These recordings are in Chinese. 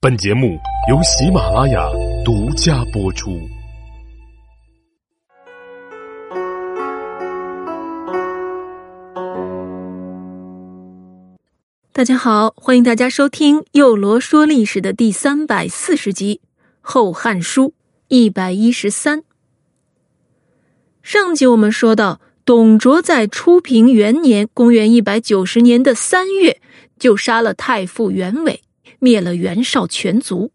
本节目由喜马拉雅独家播出。大家好，欢迎大家收听《幼罗说历史》的第三百四十集《后汉书》一百一十三。上集我们说到，董卓在初平元年（公元一百九十年的三月）就杀了太傅袁伟。灭了袁绍全族。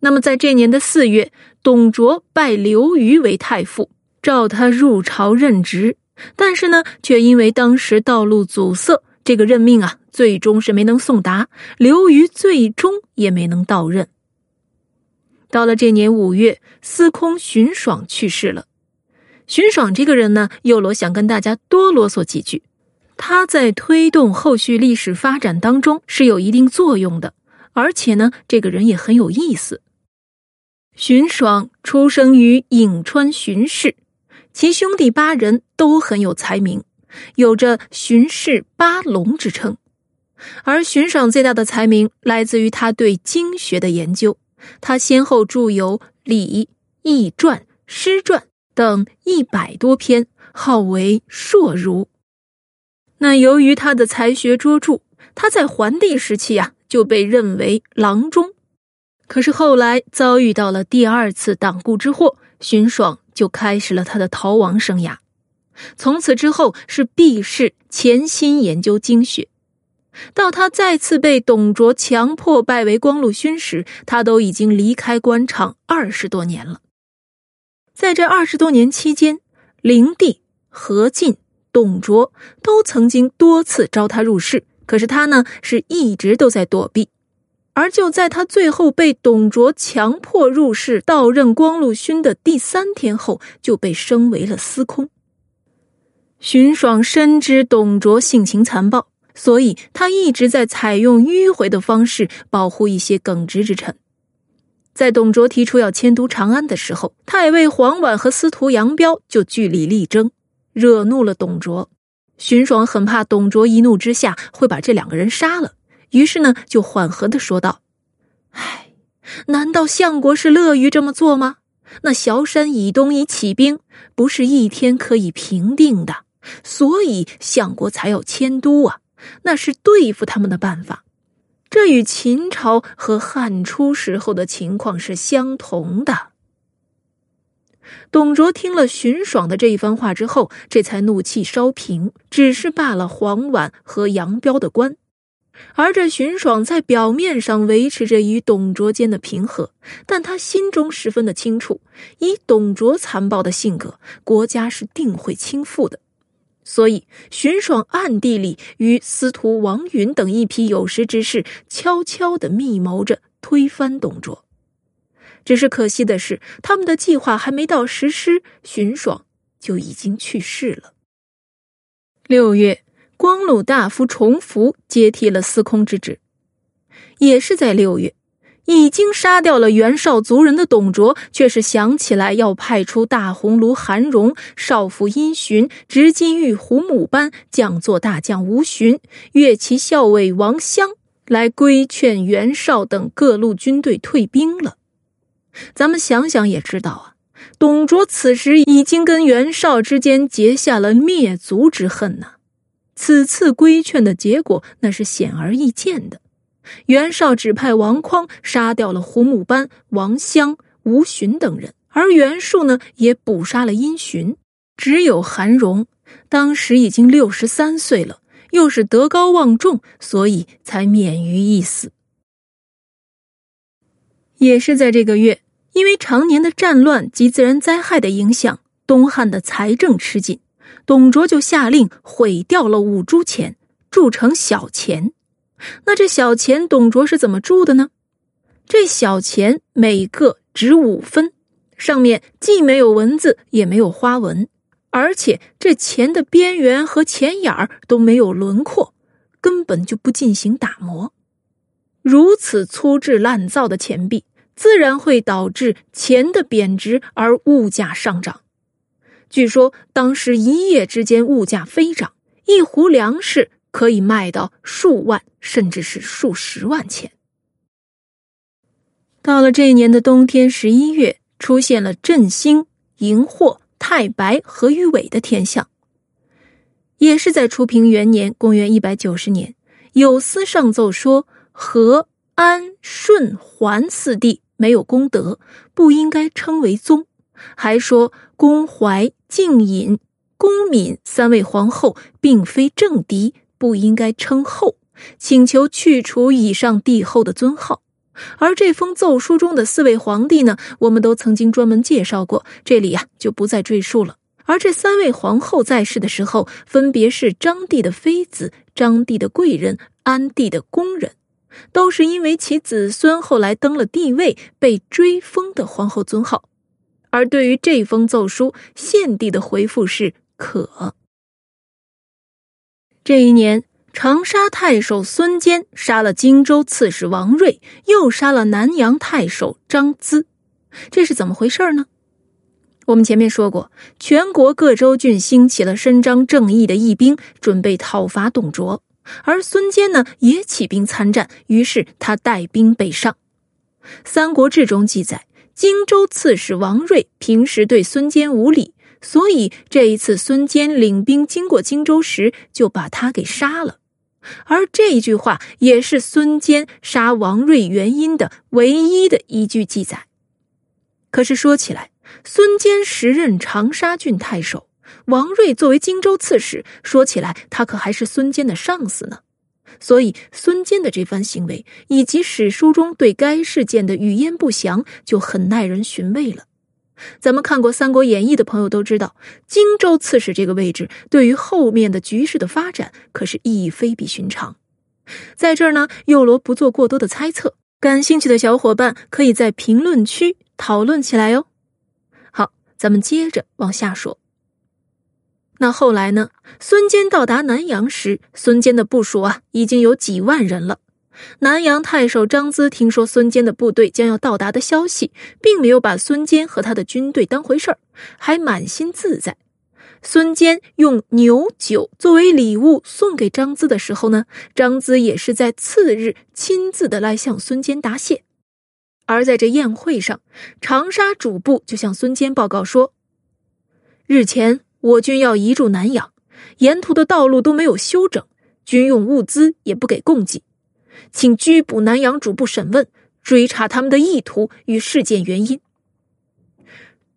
那么，在这年的四月，董卓拜刘虞为太傅，召他入朝任职。但是呢，却因为当时道路阻塞，这个任命啊，最终是没能送达。刘虞最终也没能到任。到了这年五月，司空荀爽去世了。荀爽这个人呢，右罗想跟大家多啰嗦几句。他在推动后续历史发展当中是有一定作用的。而且呢，这个人也很有意思。荀爽出生于颍川荀氏，其兄弟八人都很有才名，有着“荀氏八龙”之称。而荀爽最大的才名来自于他对经学的研究，他先后著有《礼》《易传》《诗传》等一百多篇，号为硕儒。那由于他的才学卓著，他在桓帝时期呀。就被认为郎中，可是后来遭遇到了第二次党锢之祸，荀爽就开始了他的逃亡生涯。从此之后是避世潜心研究经学，到他再次被董卓强迫拜为光禄勋时，他都已经离开官场二十多年了。在这二十多年期间，灵帝、何进、董卓都曾经多次招他入室。可是他呢，是一直都在躲避，而就在他最后被董卓强迫入室，到任光禄勋的第三天后，就被升为了司空。荀爽深知董卓性情残暴，所以他一直在采用迂回的方式保护一些耿直之臣。在董卓提出要迁都长安的时候，太尉黄婉和司徒杨彪就据理力争，惹怒了董卓。荀爽很怕董卓一怒之下会把这两个人杀了，于是呢就缓和的说道：“唉，难道相国是乐于这么做吗？那崤山以东已起兵，不是一天可以平定的，所以相国才要迁都啊，那是对付他们的办法。这与秦朝和汉初时候的情况是相同的。”董卓听了荀爽的这一番话之后，这才怒气稍平，只是罢了黄婉和杨彪的官。而这荀爽在表面上维持着与董卓间的平和，但他心中十分的清楚，以董卓残暴的性格，国家是定会倾覆的。所以，荀爽暗地里与司徒王允等一批有识之士，悄悄的密谋着推翻董卓。只是可惜的是，他们的计划还没到实施，荀爽就已经去世了。六月，光禄大夫重福接替了司空之职。也是在六月，已经杀掉了袁绍族人的董卓，却是想起来要派出大鸿胪韩荣、少府殷寻、执金玉胡母班、将作大将吴询、乐骑校尉王襄来规劝袁绍等各路军队退兵了。咱们想想也知道啊，董卓此时已经跟袁绍之间结下了灭族之恨呐。此次规劝的结果，那是显而易见的。袁绍指派王匡杀掉了胡木班、王襄、吴询等人，而袁术呢，也捕杀了殷询。只有韩荣，当时已经六十三岁了，又是德高望重，所以才免于一死。也是在这个月，因为常年的战乱及自然灾害的影响，东汉的财政吃紧，董卓就下令毁掉了五铢钱，铸成小钱。那这小钱，董卓是怎么铸的呢？这小钱每个值五分，上面既没有文字，也没有花纹，而且这钱的边缘和钱眼儿都没有轮廓，根本就不进行打磨。如此粗制滥造的钱币。自然会导致钱的贬值，而物价上涨。据说当时一夜之间物价飞涨，一壶粮食可以卖到数万，甚至是数十万钱。到了这一年的冬天十一月，出现了震星、荧惑、太白和鱼尾的天象。也是在初平元年（公元一百九十年），有司上奏说和安、顺、桓四帝没有功德，不应该称为宗，还说公怀、敬隐、公敏三位皇后并非正嫡，不应该称后，请求去除以上帝后的尊号。而这封奏书中的四位皇帝呢，我们都曾经专门介绍过，这里呀就不再赘述了。而这三位皇后在世的时候，分别是张帝的妃子、张帝的贵人、安帝的宫人，都是因为其子孙后来登了帝位，被追封的皇后尊号。而对于这封奏书，献帝的回复是可。这一年。长沙太守孙坚杀了荆州刺史王睿，又杀了南阳太守张咨，这是怎么回事呢？我们前面说过，全国各州郡兴起了伸张正义的义兵，准备讨伐董卓，而孙坚呢也起兵参战，于是他带兵北上。《三国志》中记载，荆州刺史王睿平时对孙坚无礼，所以这一次孙坚领兵经过荆州时，就把他给杀了。而这一句话也是孙坚杀王睿原因的唯一的一句记载。可是说起来，孙坚时任长沙郡太守，王睿作为荆州刺史，说起来他可还是孙坚的上司呢。所以，孙坚的这番行为以及史书中对该事件的语焉不详，就很耐人寻味了。咱们看过《三国演义》的朋友都知道，荆州刺史这个位置对于后面的局势的发展可是意义非比寻常。在这儿呢，幼罗不做过多的猜测，感兴趣的小伙伴可以在评论区讨论起来哟。好，咱们接着往下说。那后来呢？孙坚到达南阳时，孙坚的部署啊已经有几万人了。南阳太守张咨听说孙坚的部队将要到达的消息，并没有把孙坚和他的军队当回事儿，还满心自在。孙坚用牛酒作为礼物送给张咨的时候呢，张咨也是在次日亲自的来向孙坚答谢。而在这宴会上，长沙主簿就向孙坚报告说：“日前我军要移驻南阳，沿途的道路都没有修整，军用物资也不给供给。”请拘捕南阳主簿审问，追查他们的意图与事件原因。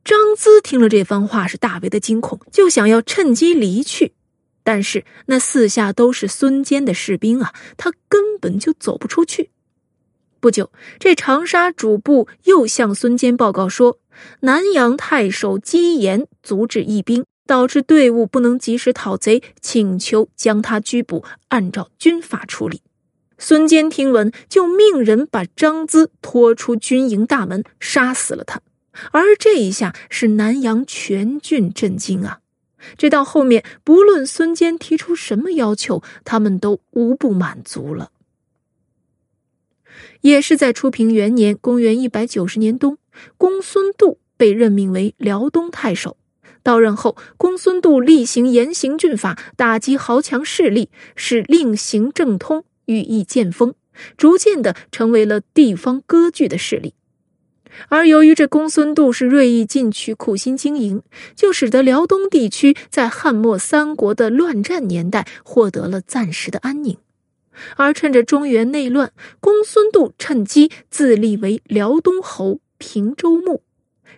张咨听了这番话，是大为的惊恐，就想要趁机离去。但是那四下都是孙坚的士兵啊，他根本就走不出去。不久，这长沙主簿又向孙坚报告说，南阳太守姬延阻止义兵，导致队伍不能及时讨贼，请求将他拘捕，按照军法处理。孙坚听闻，就命人把张咨拖出军营大门，杀死了他。而这一下是南阳全郡震惊啊！这到后面，不论孙坚提出什么要求，他们都无不满足了。也是在初平元年（公元一百九十年冬），公孙度被任命为辽东太守。到任后，公孙度厉行严刑峻法，打击豪强势力，使令行政通。羽翼渐丰，逐渐的成为了地方割据的势力。而由于这公孙度是锐意进取、苦心经营，就使得辽东地区在汉末三国的乱战年代获得了暂时的安宁。而趁着中原内乱，公孙度趁机自立为辽东侯、平州牧。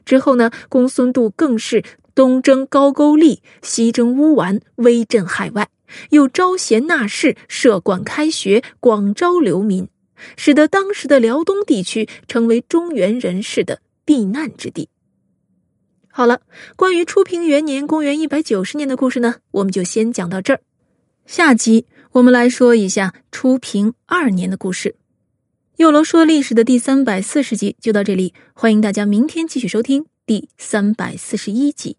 之后呢，公孙度更是东征高句丽，西征乌丸，威震海外。又招贤纳士，设馆开学，广招流民，使得当时的辽东地区成为中原人士的避难之地。好了，关于初平元年（公元一百九十年）的故事呢，我们就先讲到这儿。下集我们来说一下初平二年的故事。幼罗说历史的第三百四十集就到这里，欢迎大家明天继续收听第三百四十一集。